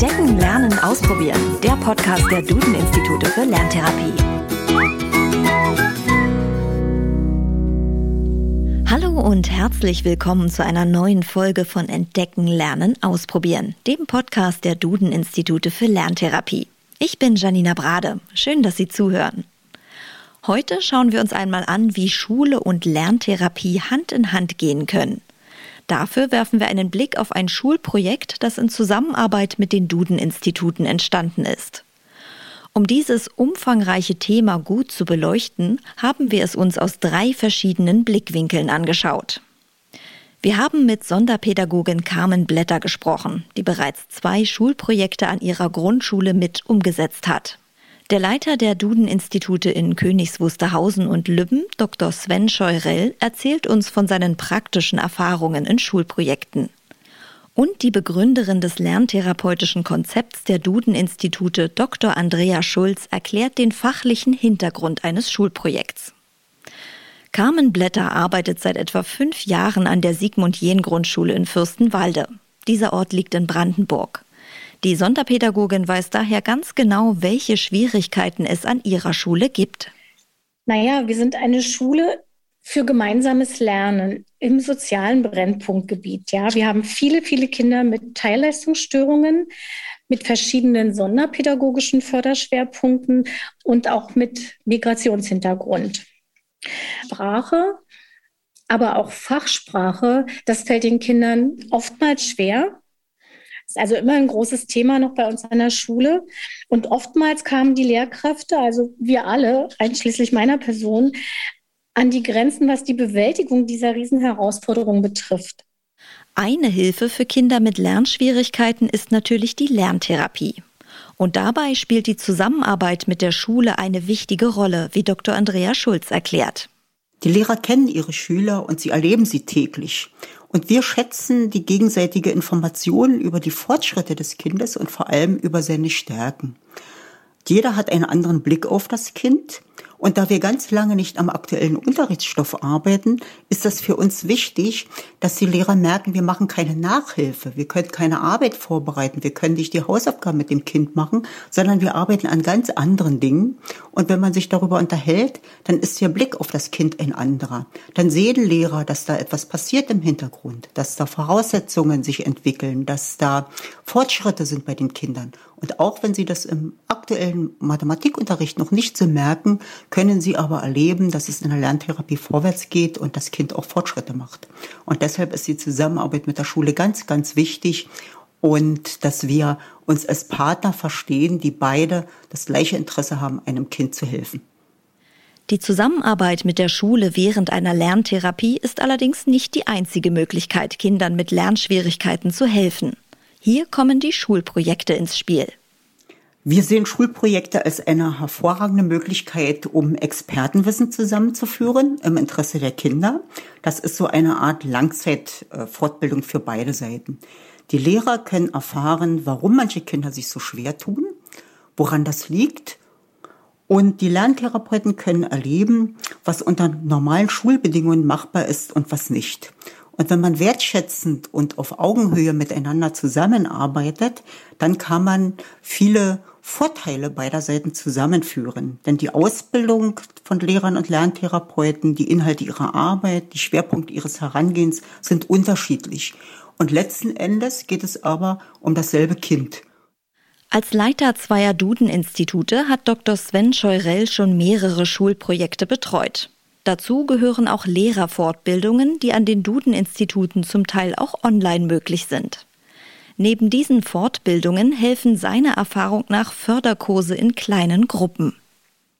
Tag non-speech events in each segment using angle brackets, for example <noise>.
Entdecken, Lernen, Ausprobieren. Der Podcast der Duden-Institute für Lerntherapie. Hallo und herzlich willkommen zu einer neuen Folge von Entdecken, Lernen, Ausprobieren, dem Podcast der Duden-Institute für Lerntherapie. Ich bin Janina Brade. Schön, dass Sie zuhören. Heute schauen wir uns einmal an, wie Schule und Lerntherapie Hand in Hand gehen können. Dafür werfen wir einen Blick auf ein Schulprojekt, das in Zusammenarbeit mit den Duden-Instituten entstanden ist. Um dieses umfangreiche Thema gut zu beleuchten, haben wir es uns aus drei verschiedenen Blickwinkeln angeschaut. Wir haben mit Sonderpädagogin Carmen Blätter gesprochen, die bereits zwei Schulprojekte an ihrer Grundschule mit umgesetzt hat. Der Leiter der Duden-Institute in Königs Wusterhausen und Lübben, Dr. Sven Scheurell, erzählt uns von seinen praktischen Erfahrungen in Schulprojekten. Und die Begründerin des lerntherapeutischen Konzepts der Duden-Institute, Dr. Andrea Schulz, erklärt den fachlichen Hintergrund eines Schulprojekts. Carmen Blätter arbeitet seit etwa fünf Jahren an der Sigmund-Jähn-Grundschule in Fürstenwalde. Dieser Ort liegt in Brandenburg. Die Sonderpädagogin weiß daher ganz genau, welche Schwierigkeiten es an ihrer Schule gibt. Naja, wir sind eine Schule für gemeinsames Lernen im sozialen Brennpunktgebiet. Ja, wir haben viele, viele Kinder mit Teilleistungsstörungen, mit verschiedenen sonderpädagogischen Förderschwerpunkten und auch mit Migrationshintergrund. Sprache, aber auch Fachsprache, das fällt den Kindern oftmals schwer ist also immer ein großes Thema noch bei uns an der Schule. Und oftmals kamen die Lehrkräfte, also wir alle, einschließlich meiner Person, an die Grenzen, was die Bewältigung dieser Riesenherausforderung betrifft. Eine Hilfe für Kinder mit Lernschwierigkeiten ist natürlich die Lerntherapie. Und dabei spielt die Zusammenarbeit mit der Schule eine wichtige Rolle, wie Dr. Andrea Schulz erklärt. Die Lehrer kennen ihre Schüler und sie erleben sie täglich. Und wir schätzen die gegenseitige Information über die Fortschritte des Kindes und vor allem über seine Stärken. Jeder hat einen anderen Blick auf das Kind und da wir ganz lange nicht am aktuellen Unterrichtsstoff arbeiten, ist das für uns wichtig, dass die Lehrer merken, wir machen keine Nachhilfe, wir können keine Arbeit vorbereiten, wir können nicht die Hausaufgaben mit dem Kind machen, sondern wir arbeiten an ganz anderen Dingen. Und wenn man sich darüber unterhält, dann ist der Blick auf das Kind ein anderer. Dann sehen Lehrer, dass da etwas passiert im Hintergrund, dass da Voraussetzungen sich entwickeln, dass da Fortschritte sind bei den Kindern. Und auch wenn sie das im aktuellen Mathematikunterricht noch nicht so merken, können sie aber erleben, dass es in der Lerntherapie vorwärts geht und das Kind auch Fortschritte macht. Und deshalb ist die Zusammenarbeit mit der Schule ganz, ganz wichtig und dass wir uns als Partner verstehen, die beide das gleiche Interesse haben, einem Kind zu helfen. Die Zusammenarbeit mit der Schule während einer Lerntherapie ist allerdings nicht die einzige Möglichkeit, Kindern mit Lernschwierigkeiten zu helfen. Hier kommen die Schulprojekte ins Spiel. Wir sehen Schulprojekte als eine hervorragende Möglichkeit, um Expertenwissen zusammenzuführen im Interesse der Kinder. Das ist so eine Art Langzeitfortbildung für beide Seiten. Die Lehrer können erfahren, warum manche Kinder sich so schwer tun, woran das liegt. Und die Lerntherapeuten können erleben, was unter normalen Schulbedingungen machbar ist und was nicht. Und wenn man wertschätzend und auf Augenhöhe miteinander zusammenarbeitet, dann kann man viele Vorteile beider Seiten zusammenführen. Denn die Ausbildung von Lehrern und Lerntherapeuten, die Inhalte ihrer Arbeit, die Schwerpunkte ihres Herangehens sind unterschiedlich. Und letzten Endes geht es aber um dasselbe Kind. Als Leiter zweier Duden-Institute hat Dr. Sven Scheurell schon mehrere Schulprojekte betreut. Dazu gehören auch Lehrerfortbildungen, die an den Duden-Instituten zum Teil auch online möglich sind. Neben diesen Fortbildungen helfen seiner Erfahrung nach Förderkurse in kleinen Gruppen.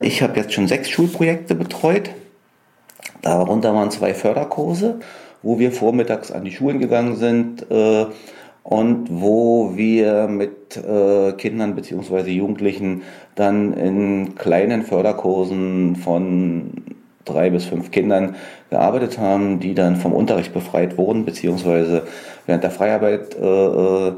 Ich habe jetzt schon sechs Schulprojekte betreut. Darunter waren zwei Förderkurse, wo wir vormittags an die Schulen gegangen sind äh, und wo wir mit äh, Kindern bzw. Jugendlichen dann in kleinen Förderkursen von drei bis fünf Kindern gearbeitet haben, die dann vom Unterricht befreit wurden, beziehungsweise während der Freiarbeit äh, äh,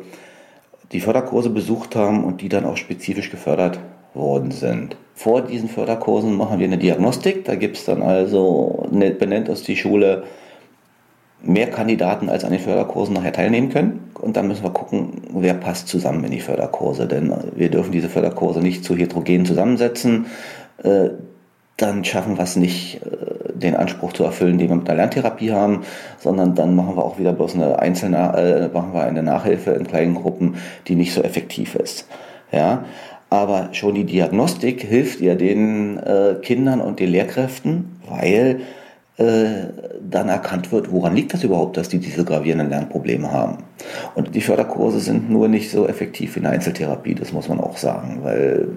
die Förderkurse besucht haben und die dann auch spezifisch gefördert worden sind. Vor diesen Förderkursen machen wir eine Diagnostik. Da gibt es dann also, benennt uns die Schule, mehr Kandidaten als an den Förderkursen nachher teilnehmen können. Und dann müssen wir gucken, wer passt zusammen in die Förderkurse. Denn wir dürfen diese Förderkurse nicht zu heterogen zusammensetzen. Dann schaffen wir es nicht, äh, den Anspruch zu erfüllen, den wir mit der Lerntherapie haben, sondern dann machen wir auch wieder bloß eine einzelne, äh, machen wir eine Nachhilfe in kleinen Gruppen, die nicht so effektiv ist. Ja, aber schon die Diagnostik hilft ja den äh, Kindern und den Lehrkräften, weil äh, dann erkannt wird, woran liegt das überhaupt, dass die diese gravierenden Lernprobleme haben. Und die Förderkurse sind nur nicht so effektiv wie eine Einzeltherapie, das muss man auch sagen, weil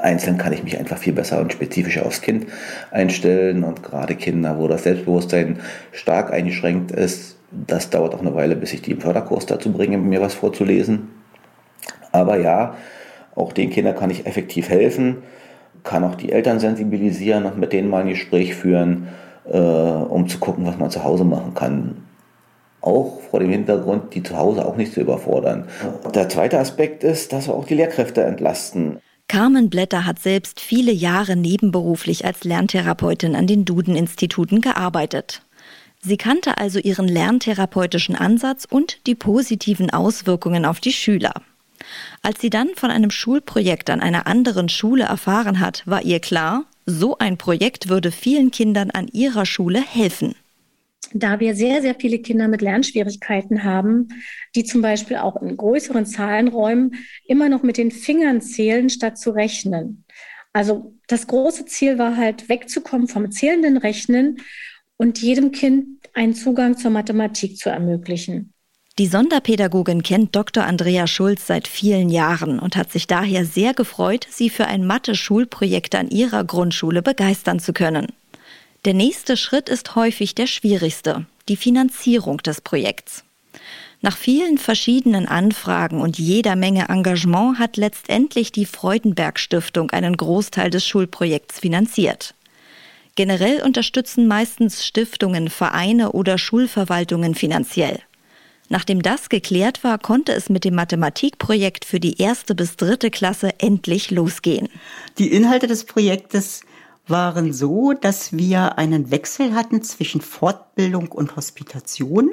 einzeln kann ich mich einfach viel besser und spezifischer aufs Kind einstellen und gerade Kinder, wo das Selbstbewusstsein stark eingeschränkt ist, das dauert auch eine Weile, bis ich die im Förderkurs dazu bringe, mir was vorzulesen. Aber ja, auch den Kindern kann ich effektiv helfen, kann auch die Eltern sensibilisieren und mit denen mal ein Gespräch führen, äh, um zu gucken, was man zu Hause machen kann. Auch vor dem Hintergrund, die zu Hause auch nicht zu überfordern. Der zweite Aspekt ist, dass wir auch die Lehrkräfte entlasten. Carmen Blätter hat selbst viele Jahre nebenberuflich als Lerntherapeutin an den Duden-Instituten gearbeitet. Sie kannte also ihren lerntherapeutischen Ansatz und die positiven Auswirkungen auf die Schüler. Als sie dann von einem Schulprojekt an einer anderen Schule erfahren hat, war ihr klar, so ein Projekt würde vielen Kindern an ihrer Schule helfen. Da wir sehr, sehr viele Kinder mit Lernschwierigkeiten haben, die zum Beispiel auch in größeren Zahlenräumen immer noch mit den Fingern zählen, statt zu rechnen. Also das große Ziel war halt wegzukommen vom zählenden Rechnen und jedem Kind einen Zugang zur Mathematik zu ermöglichen. Die Sonderpädagogin kennt Dr. Andrea Schulz seit vielen Jahren und hat sich daher sehr gefreut, sie für ein Mathe-Schulprojekt an ihrer Grundschule begeistern zu können. Der nächste Schritt ist häufig der schwierigste, die Finanzierung des Projekts. Nach vielen verschiedenen Anfragen und jeder Menge Engagement hat letztendlich die Freudenberg Stiftung einen Großteil des Schulprojekts finanziert. Generell unterstützen meistens Stiftungen, Vereine oder Schulverwaltungen finanziell. Nachdem das geklärt war, konnte es mit dem Mathematikprojekt für die erste bis dritte Klasse endlich losgehen. Die Inhalte des Projektes waren so, dass wir einen Wechsel hatten zwischen Fortbildung und Hospitation.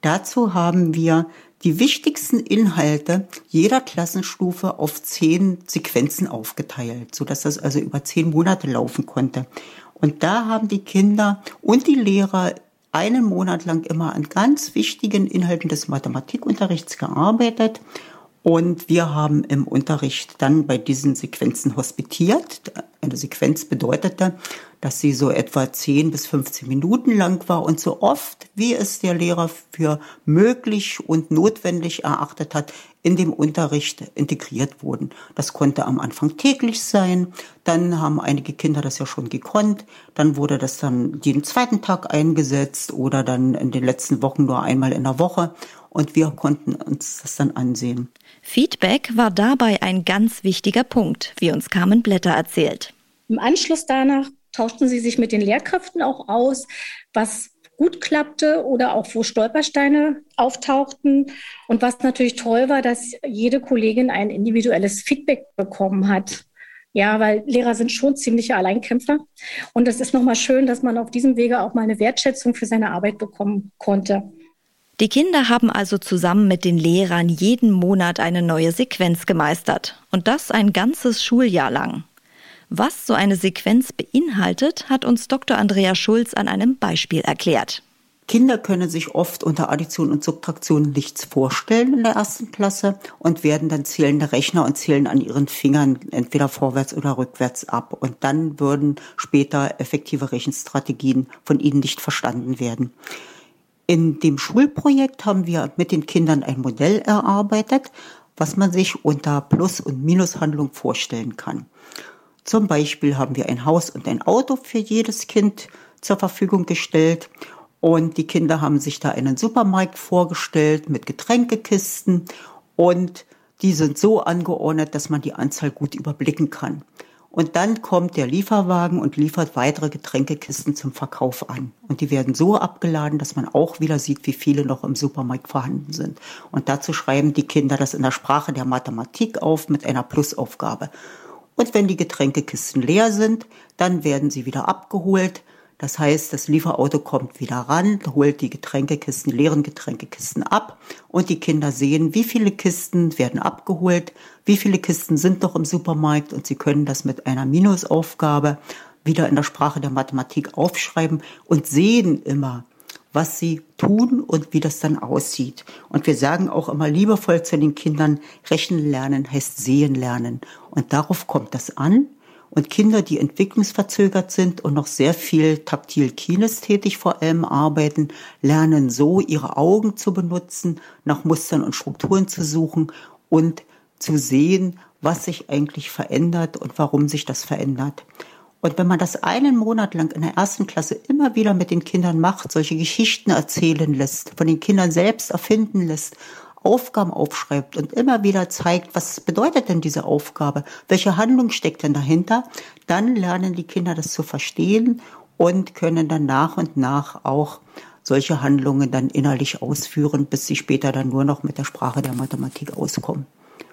Dazu haben wir die wichtigsten Inhalte jeder Klassenstufe auf zehn Sequenzen aufgeteilt, sodass das also über zehn Monate laufen konnte. Und da haben die Kinder und die Lehrer einen Monat lang immer an ganz wichtigen Inhalten des Mathematikunterrichts gearbeitet. Und wir haben im Unterricht dann bei diesen Sequenzen hospitiert. Eine Sequenz bedeutete, dass sie so etwa 10 bis 15 Minuten lang war und so oft, wie es der Lehrer für möglich und notwendig erachtet hat, in dem Unterricht integriert wurden. Das konnte am Anfang täglich sein, dann haben einige Kinder das ja schon gekonnt, dann wurde das dann jeden zweiten Tag eingesetzt oder dann in den letzten Wochen nur einmal in der Woche und wir konnten uns das dann ansehen. Feedback war dabei ein ganz wichtiger Punkt, wie uns Carmen Blätter erzählt. Im Anschluss danach tauschten sie sich mit den Lehrkräften auch aus, was gut klappte oder auch wo Stolpersteine auftauchten. Und was natürlich toll war, dass jede Kollegin ein individuelles Feedback bekommen hat. Ja, weil Lehrer sind schon ziemliche Alleinkämpfer. Und es ist nochmal schön, dass man auf diesem Wege auch mal eine Wertschätzung für seine Arbeit bekommen konnte. Die Kinder haben also zusammen mit den Lehrern jeden Monat eine neue Sequenz gemeistert. Und das ein ganzes Schuljahr lang. Was so eine Sequenz beinhaltet, hat uns Dr. Andrea Schulz an einem Beispiel erklärt. Kinder können sich oft unter Addition und Subtraktion nichts vorstellen in der ersten Klasse und werden dann zählende Rechner und zählen an ihren Fingern entweder vorwärts oder rückwärts ab. Und dann würden später effektive Rechenstrategien von ihnen nicht verstanden werden. In dem Schulprojekt haben wir mit den Kindern ein Modell erarbeitet, was man sich unter Plus- und Minushandlung vorstellen kann. Zum Beispiel haben wir ein Haus und ein Auto für jedes Kind zur Verfügung gestellt. Und die Kinder haben sich da einen Supermarkt vorgestellt mit Getränkekisten. Und die sind so angeordnet, dass man die Anzahl gut überblicken kann. Und dann kommt der Lieferwagen und liefert weitere Getränkekisten zum Verkauf an. Und die werden so abgeladen, dass man auch wieder sieht, wie viele noch im Supermarkt vorhanden sind. Und dazu schreiben die Kinder das in der Sprache der Mathematik auf mit einer Plusaufgabe. Und wenn die Getränkekisten leer sind, dann werden sie wieder abgeholt. Das heißt, das Lieferauto kommt wieder ran, holt die Getränkekisten, leeren Getränkekisten ab und die Kinder sehen, wie viele Kisten werden abgeholt, wie viele Kisten sind noch im Supermarkt und sie können das mit einer Minusaufgabe wieder in der Sprache der Mathematik aufschreiben und sehen immer, was sie tun und wie das dann aussieht. Und wir sagen auch immer liebevoll zu den Kindern, Rechnen lernen heißt sehen lernen. Und darauf kommt das an. Und Kinder, die entwicklungsverzögert sind und noch sehr viel taktil kinesthetig vor allem arbeiten, lernen so, ihre Augen zu benutzen, nach Mustern und Strukturen zu suchen und zu sehen, was sich eigentlich verändert und warum sich das verändert. Und wenn man das einen Monat lang in der ersten Klasse immer wieder mit den Kindern macht, solche Geschichten erzählen lässt, von den Kindern selbst erfinden lässt Aufgaben aufschreibt und immer wieder zeigt, was bedeutet denn diese Aufgabe, welche Handlung steckt denn dahinter, dann lernen die Kinder das zu verstehen und können dann nach und nach auch solche Handlungen dann innerlich ausführen, bis sie später dann nur noch mit der Sprache der Mathematik auskommen.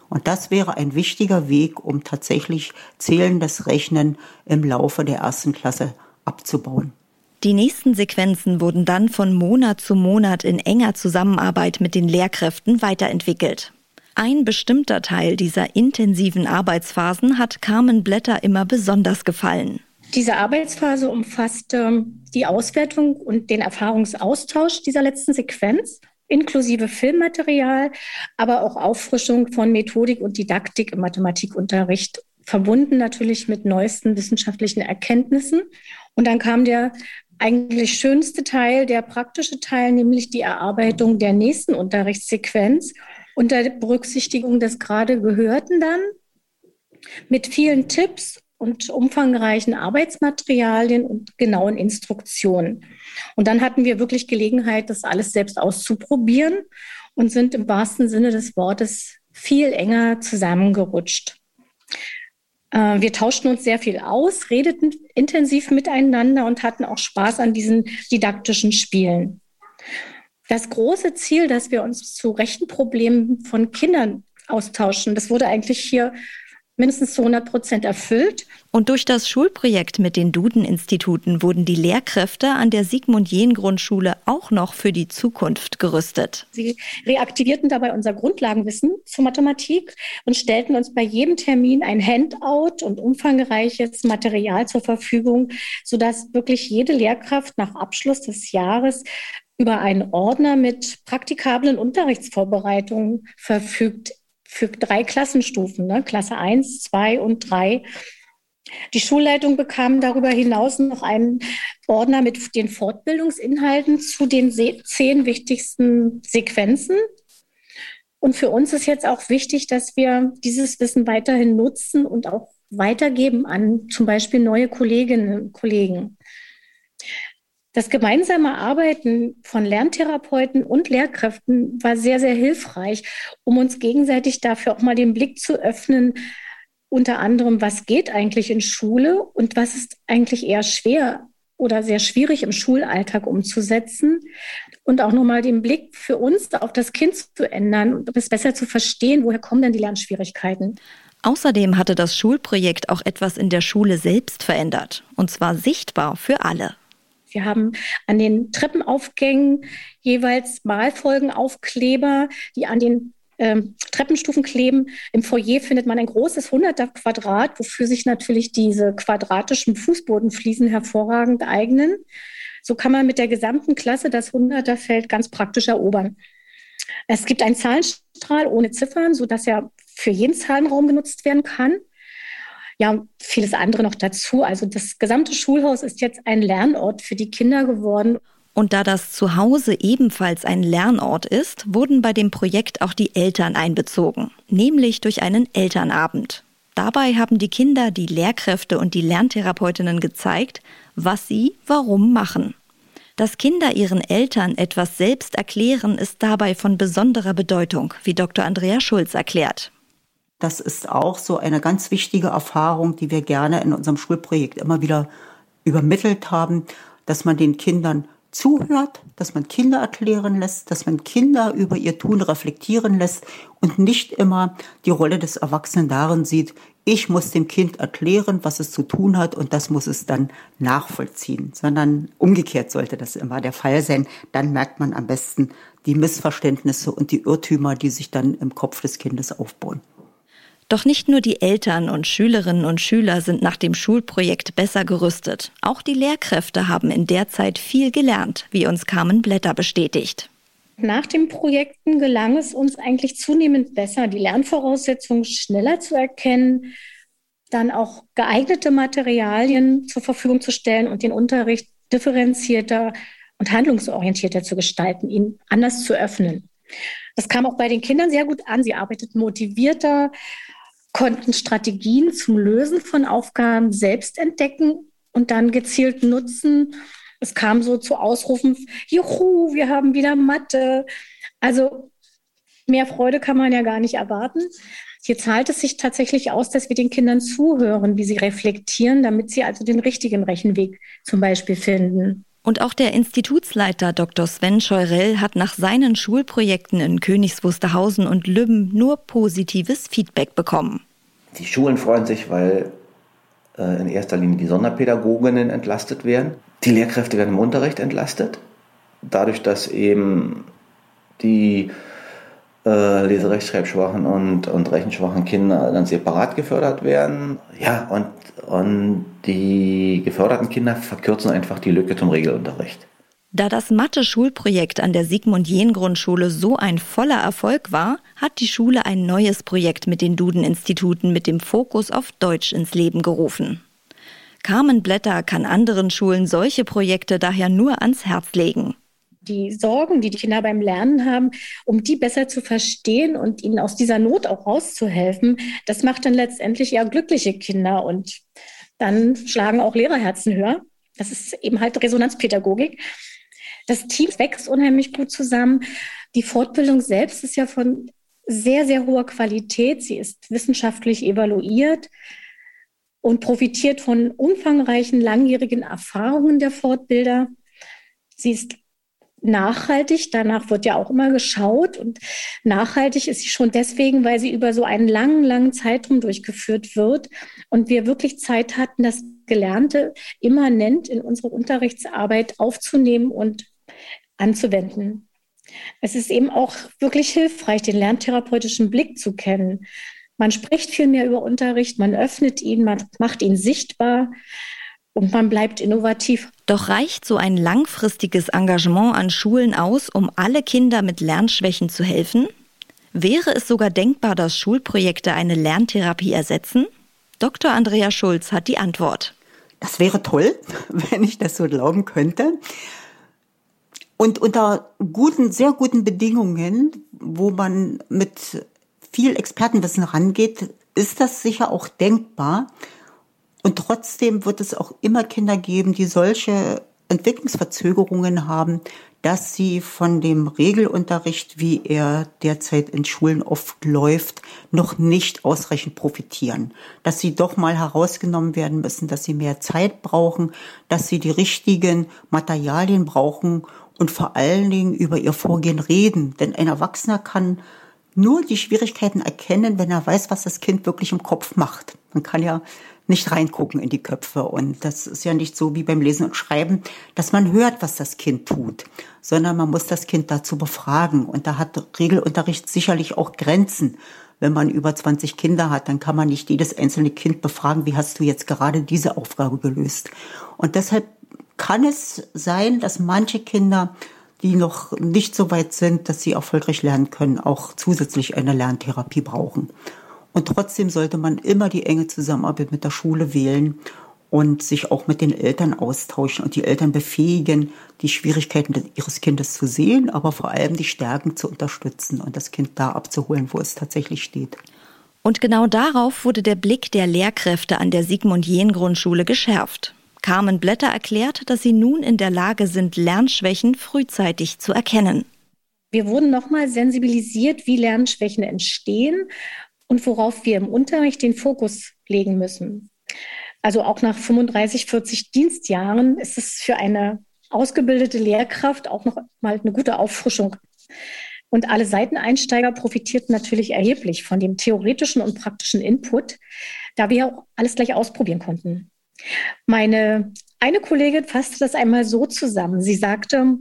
Und das wäre ein wichtiger Weg, um tatsächlich zählendes Rechnen im Laufe der ersten Klasse abzubauen. Die nächsten Sequenzen wurden dann von Monat zu Monat in enger Zusammenarbeit mit den Lehrkräften weiterentwickelt. Ein bestimmter Teil dieser intensiven Arbeitsphasen hat Carmen Blätter immer besonders gefallen. Diese Arbeitsphase umfasste die Auswertung und den Erfahrungsaustausch dieser letzten Sequenz, inklusive Filmmaterial, aber auch Auffrischung von Methodik und Didaktik im Mathematikunterricht, verbunden natürlich mit neuesten wissenschaftlichen Erkenntnissen. Und dann kam der eigentlich schönste Teil, der praktische Teil, nämlich die Erarbeitung der nächsten Unterrichtssequenz unter Berücksichtigung des gerade Gehörten dann mit vielen Tipps und umfangreichen Arbeitsmaterialien und genauen Instruktionen. Und dann hatten wir wirklich Gelegenheit, das alles selbst auszuprobieren und sind im wahrsten Sinne des Wortes viel enger zusammengerutscht. Äh, wir tauschten uns sehr viel aus, redeten intensiv miteinander und hatten auch Spaß an diesen didaktischen Spielen. Das große Ziel, dass wir uns zu Rechenproblemen von Kindern austauschen, das wurde eigentlich hier mindestens zu 100 Prozent erfüllt. Und durch das Schulprojekt mit den Duden-Instituten wurden die Lehrkräfte an der Sigmund-Jähn-Grundschule auch noch für die Zukunft gerüstet. Sie reaktivierten dabei unser Grundlagenwissen zur Mathematik und stellten uns bei jedem Termin ein Handout und umfangreiches Material zur Verfügung, sodass wirklich jede Lehrkraft nach Abschluss des Jahres über einen Ordner mit praktikablen Unterrichtsvorbereitungen verfügt für drei Klassenstufen, ne? Klasse 1, 2 und 3. Die Schulleitung bekam darüber hinaus noch einen Ordner mit den Fortbildungsinhalten zu den zehn wichtigsten Sequenzen. Und für uns ist jetzt auch wichtig, dass wir dieses Wissen weiterhin nutzen und auch weitergeben an zum Beispiel neue Kolleginnen und Kollegen. Das gemeinsame Arbeiten von Lerntherapeuten und Lehrkräften war sehr, sehr hilfreich, um uns gegenseitig dafür auch mal den Blick zu öffnen, unter anderem, was geht eigentlich in Schule und was ist eigentlich eher schwer oder sehr schwierig im Schulalltag umzusetzen und auch nochmal den Blick für uns auf das Kind zu ändern und es besser zu verstehen, woher kommen denn die Lernschwierigkeiten. Außerdem hatte das Schulprojekt auch etwas in der Schule selbst verändert, und zwar sichtbar für alle. Wir haben an den Treppenaufgängen jeweils Malfolgenaufkleber, die an den ähm, Treppenstufen kleben. Im Foyer findet man ein großes 100er Quadrat, wofür sich natürlich diese quadratischen Fußbodenfliesen hervorragend eignen. So kann man mit der gesamten Klasse das 100er Feld ganz praktisch erobern. Es gibt einen Zahlenstrahl ohne Ziffern, sodass er für jeden Zahlenraum genutzt werden kann ja, vieles andere noch dazu. Also das gesamte Schulhaus ist jetzt ein Lernort für die Kinder geworden. Und da das Zuhause ebenfalls ein Lernort ist, wurden bei dem Projekt auch die Eltern einbezogen, nämlich durch einen Elternabend. Dabei haben die Kinder, die Lehrkräfte und die Lerntherapeutinnen gezeigt, was sie warum machen. Dass Kinder ihren Eltern etwas selbst erklären, ist dabei von besonderer Bedeutung, wie Dr. Andrea Schulz erklärt. Das ist auch so eine ganz wichtige Erfahrung, die wir gerne in unserem Schulprojekt immer wieder übermittelt haben, dass man den Kindern zuhört, dass man Kinder erklären lässt, dass man Kinder über ihr Tun reflektieren lässt und nicht immer die Rolle des Erwachsenen darin sieht, ich muss dem Kind erklären, was es zu tun hat und das muss es dann nachvollziehen, sondern umgekehrt sollte das immer der Fall sein. Dann merkt man am besten die Missverständnisse und die Irrtümer, die sich dann im Kopf des Kindes aufbauen. Doch nicht nur die Eltern und Schülerinnen und Schüler sind nach dem Schulprojekt besser gerüstet. Auch die Lehrkräfte haben in der Zeit viel gelernt, wie uns Carmen Blätter bestätigt. Nach den Projekten gelang es uns eigentlich zunehmend besser, die Lernvoraussetzungen schneller zu erkennen, dann auch geeignete Materialien zur Verfügung zu stellen und den Unterricht differenzierter und handlungsorientierter zu gestalten, ihn anders zu öffnen. Das kam auch bei den Kindern sehr gut an. Sie arbeiteten motivierter, konnten Strategien zum Lösen von Aufgaben selbst entdecken und dann gezielt nutzen, es kam so zu Ausrufen, juhu, wir haben wieder Mathe. Also mehr Freude kann man ja gar nicht erwarten. Hier zahlt es sich tatsächlich aus, dass wir den Kindern zuhören, wie sie reflektieren, damit sie also den richtigen Rechenweg zum Beispiel finden. Und auch der Institutsleiter Dr. Sven Scheurell hat nach seinen Schulprojekten in Königs Wusterhausen und Lübben nur positives Feedback bekommen. Die Schulen freuen sich, weil äh, in erster Linie die Sonderpädagoginnen entlastet werden. Die Lehrkräfte werden im Unterricht entlastet, dadurch, dass eben die äh, leserechtschreibschwachen und, und rechenschwachen Kinder dann separat gefördert werden. Ja, und, und die geförderten Kinder verkürzen einfach die Lücke zum Regelunterricht. Da das Mathe-Schulprojekt an der Sigmund-Jähn-Grundschule so ein voller Erfolg war, hat die Schule ein neues Projekt mit den Duden-Instituten mit dem Fokus auf Deutsch ins Leben gerufen. Carmen Blätter kann anderen Schulen solche Projekte daher nur ans Herz legen. Die Sorgen, die die Kinder beim Lernen haben, um die besser zu verstehen und ihnen aus dieser Not auch rauszuhelfen, das macht dann letztendlich ja glückliche Kinder und dann schlagen auch Lehrerherzen höher. Das ist eben halt Resonanzpädagogik. Das Team wächst unheimlich gut zusammen. Die Fortbildung selbst ist ja von sehr, sehr hoher Qualität. Sie ist wissenschaftlich evaluiert und profitiert von umfangreichen langjährigen Erfahrungen der Fortbilder. Sie ist nachhaltig, danach wird ja auch immer geschaut und nachhaltig ist sie schon deswegen, weil sie über so einen langen, langen Zeitraum durchgeführt wird und wir wirklich Zeit hatten, das Gelernte immanent in unsere Unterrichtsarbeit aufzunehmen und anzuwenden. Es ist eben auch wirklich hilfreich, den lerntherapeutischen Blick zu kennen. Man spricht viel mehr über Unterricht, man öffnet ihn, man macht ihn sichtbar und man bleibt innovativ. Doch reicht so ein langfristiges Engagement an Schulen aus, um alle Kinder mit Lernschwächen zu helfen? Wäre es sogar denkbar, dass Schulprojekte eine Lerntherapie ersetzen? Dr. Andrea Schulz hat die Antwort. Das wäre toll, <laughs> wenn ich das so glauben könnte. Und unter guten, sehr guten Bedingungen, wo man mit viel Expertenwissen rangeht, ist das sicher auch denkbar. Und trotzdem wird es auch immer Kinder geben, die solche Entwicklungsverzögerungen haben, dass sie von dem Regelunterricht, wie er derzeit in Schulen oft läuft, noch nicht ausreichend profitieren. Dass sie doch mal herausgenommen werden müssen, dass sie mehr Zeit brauchen, dass sie die richtigen Materialien brauchen und vor allen Dingen über ihr Vorgehen reden. Denn ein Erwachsener kann nur die Schwierigkeiten erkennen, wenn er weiß, was das Kind wirklich im Kopf macht. Man kann ja nicht reingucken in die Köpfe. Und das ist ja nicht so wie beim Lesen und Schreiben, dass man hört, was das Kind tut, sondern man muss das Kind dazu befragen. Und da hat Regelunterricht sicherlich auch Grenzen. Wenn man über 20 Kinder hat, dann kann man nicht jedes einzelne Kind befragen, wie hast du jetzt gerade diese Aufgabe gelöst. Und deshalb kann es sein, dass manche Kinder die noch nicht so weit sind, dass sie erfolgreich lernen können, auch zusätzlich eine Lerntherapie brauchen. Und trotzdem sollte man immer die enge Zusammenarbeit mit der Schule wählen und sich auch mit den Eltern austauschen und die Eltern befähigen, die Schwierigkeiten ihres Kindes zu sehen, aber vor allem die Stärken zu unterstützen und das Kind da abzuholen, wo es tatsächlich steht. Und genau darauf wurde der Blick der Lehrkräfte an der Sigmund Jähn Grundschule geschärft. Carmen Blätter erklärt, dass sie nun in der Lage sind, Lernschwächen frühzeitig zu erkennen. Wir wurden nochmal sensibilisiert, wie Lernschwächen entstehen und worauf wir im Unterricht den Fokus legen müssen. Also auch nach 35, 40 Dienstjahren ist es für eine ausgebildete Lehrkraft auch noch mal eine gute Auffrischung. Und alle Seiteneinsteiger profitierten natürlich erheblich von dem theoretischen und praktischen Input, da wir auch alles gleich ausprobieren konnten. Meine eine Kollegin fasste das einmal so zusammen. Sie sagte,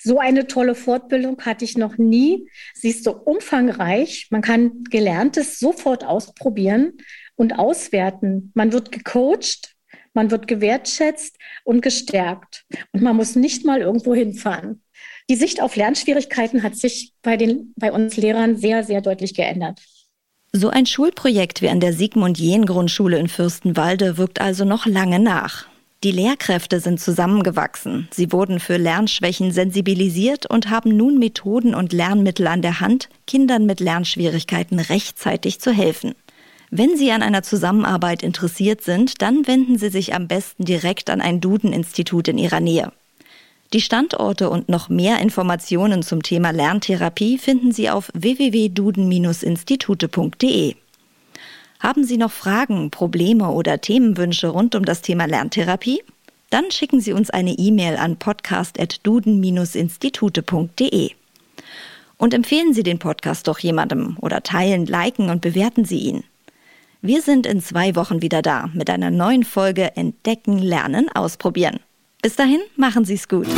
so eine tolle Fortbildung hatte ich noch nie. Sie ist so umfangreich. Man kann Gelerntes sofort ausprobieren und auswerten. Man wird gecoacht, man wird gewertschätzt und gestärkt. Und man muss nicht mal irgendwo hinfahren. Die Sicht auf Lernschwierigkeiten hat sich bei, den, bei uns Lehrern sehr, sehr deutlich geändert. So ein Schulprojekt wie an der Sigmund Jähn Grundschule in Fürstenwalde wirkt also noch lange nach. Die Lehrkräfte sind zusammengewachsen. Sie wurden für Lernschwächen sensibilisiert und haben nun Methoden und Lernmittel an der Hand, Kindern mit Lernschwierigkeiten rechtzeitig zu helfen. Wenn Sie an einer Zusammenarbeit interessiert sind, dann wenden Sie sich am besten direkt an ein Duden-Institut in Ihrer Nähe. Die Standorte und noch mehr Informationen zum Thema Lerntherapie finden Sie auf www.duden-institute.de. Haben Sie noch Fragen, Probleme oder Themenwünsche rund um das Thema Lerntherapie? Dann schicken Sie uns eine E-Mail an podcast.duden-institute.de. Und empfehlen Sie den Podcast doch jemandem oder teilen, liken und bewerten Sie ihn. Wir sind in zwei Wochen wieder da mit einer neuen Folge Entdecken, Lernen, Ausprobieren. Bis dahin, machen Sie es gut.